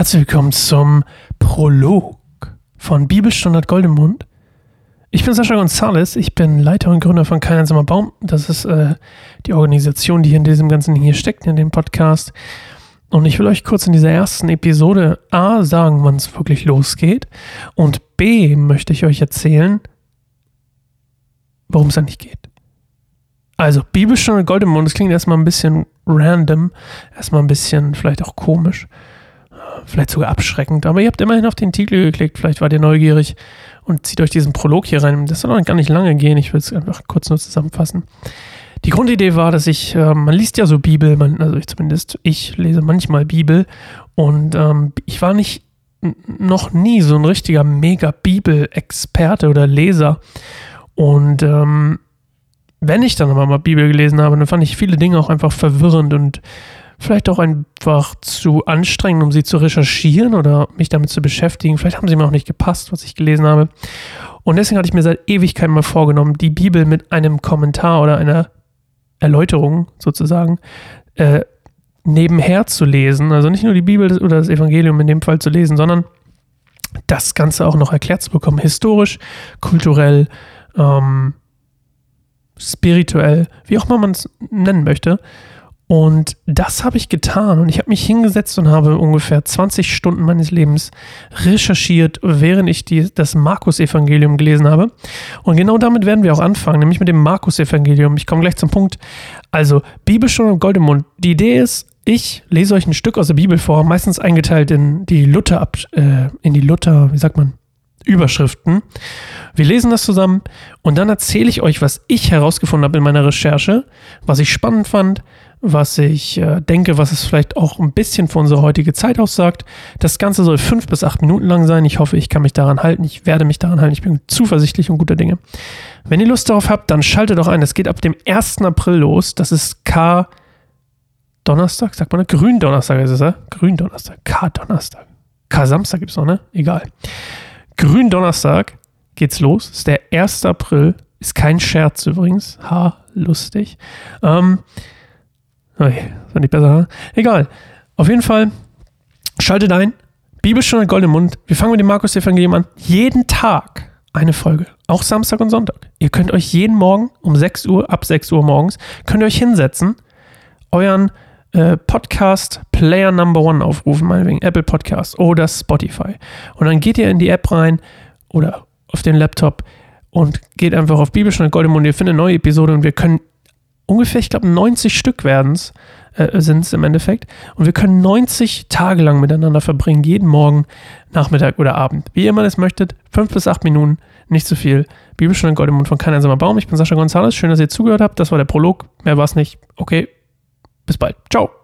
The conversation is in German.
Herzlich willkommen zum Prolog von Bibelstandard Goldemund. Ich bin Sascha González, ich bin Leiter und Gründer von Kein einsamer Baum. Das ist äh, die Organisation, die in diesem Ganzen hier steckt, in dem Podcast. Und ich will euch kurz in dieser ersten Episode A sagen, wann es wirklich losgeht und B möchte ich euch erzählen, worum es eigentlich geht. Also, Bibelstunde Goldemond, das klingt erstmal ein bisschen random, erstmal ein bisschen vielleicht auch komisch, vielleicht sogar abschreckend, aber ihr habt immerhin auf den Titel geklickt, vielleicht wart ihr neugierig und zieht euch diesen Prolog hier rein. Das soll noch gar nicht lange gehen, ich will es einfach kurz nur zusammenfassen. Die Grundidee war, dass ich, äh, man liest ja so Bibel, man, also ich zumindest, ich lese manchmal Bibel und ähm, ich war nicht noch nie so ein richtiger mega Bibel-Experte oder Leser. Und ähm, wenn ich dann aber mal Bibel gelesen habe, dann fand ich viele Dinge auch einfach verwirrend und vielleicht auch einfach zu anstrengend, um sie zu recherchieren oder mich damit zu beschäftigen. Vielleicht haben sie mir auch nicht gepasst, was ich gelesen habe. Und deswegen hatte ich mir seit Ewigkeiten mal vorgenommen, die Bibel mit einem Kommentar oder einer Erläuterung sozusagen äh, nebenher zu lesen. Also nicht nur die Bibel oder das Evangelium in dem Fall zu lesen, sondern das Ganze auch noch erklärt zu bekommen, historisch, kulturell, ähm, spirituell, wie auch immer man es nennen möchte. Und das habe ich getan und ich habe mich hingesetzt und habe ungefähr 20 Stunden meines Lebens recherchiert, während ich die, das Markus-Evangelium gelesen habe. Und genau damit werden wir auch anfangen, nämlich mit dem Markus-Evangelium. Ich komme gleich zum Punkt. Also, Bibelstunde und Goldemund. Die Idee ist, ich lese euch ein Stück aus der Bibel vor, meistens eingeteilt in die Luther, äh, in die Luther, wie sagt man, Überschriften. Wir lesen das zusammen und dann erzähle ich euch, was ich herausgefunden habe in meiner Recherche, was ich spannend fand, was ich äh, denke, was es vielleicht auch ein bisschen für unsere heutige Zeit aussagt. Das Ganze soll fünf bis acht Minuten lang sein. Ich hoffe, ich kann mich daran halten. Ich werde mich daran halten. Ich bin zuversichtlich und guter Dinge. Wenn ihr Lust darauf habt, dann schaltet doch ein. Es geht ab dem 1. April los. Das ist K. Donnerstag, sagt man, ne? Gründonnerstag ist es, ja? Gründonnerstag, K-Donnerstag. K-Samstag gibt es noch, ne? Egal. Gründonnerstag geht's los. Ist der 1. April. Ist kein Scherz übrigens. Ha, lustig. Ähm, okay, war nicht besser? Egal. Auf jeden Fall, schaltet ein. Bibelstunde Gold im Mund. Wir fangen mit dem Markus-Evangelium an. Jeden Tag eine Folge. Auch Samstag und Sonntag. Ihr könnt euch jeden Morgen um 6 Uhr, ab 6 Uhr morgens, könnt ihr euch hinsetzen, euren äh, Podcast Player Number One aufrufen, meinetwegen Apple Podcast oder Spotify. Und dann geht ihr in die App rein oder auf den Laptop und geht einfach auf Bibelstunde Goldemund. Ihr findet eine neue Episode und wir können ungefähr, ich glaube, 90 Stück werden es, äh, sind es im Endeffekt. Und wir können 90 Tage lang miteinander verbringen, jeden Morgen, Nachmittag oder Abend. Wie ihr immer das möchtet, fünf bis acht Minuten, nicht zu viel. Bibelstunde Goldemund von Kein einsamer Baum. Ich bin Sascha González. Schön, dass ihr zugehört habt. Das war der Prolog. Mehr war es nicht. Okay, bis bald. Ciao.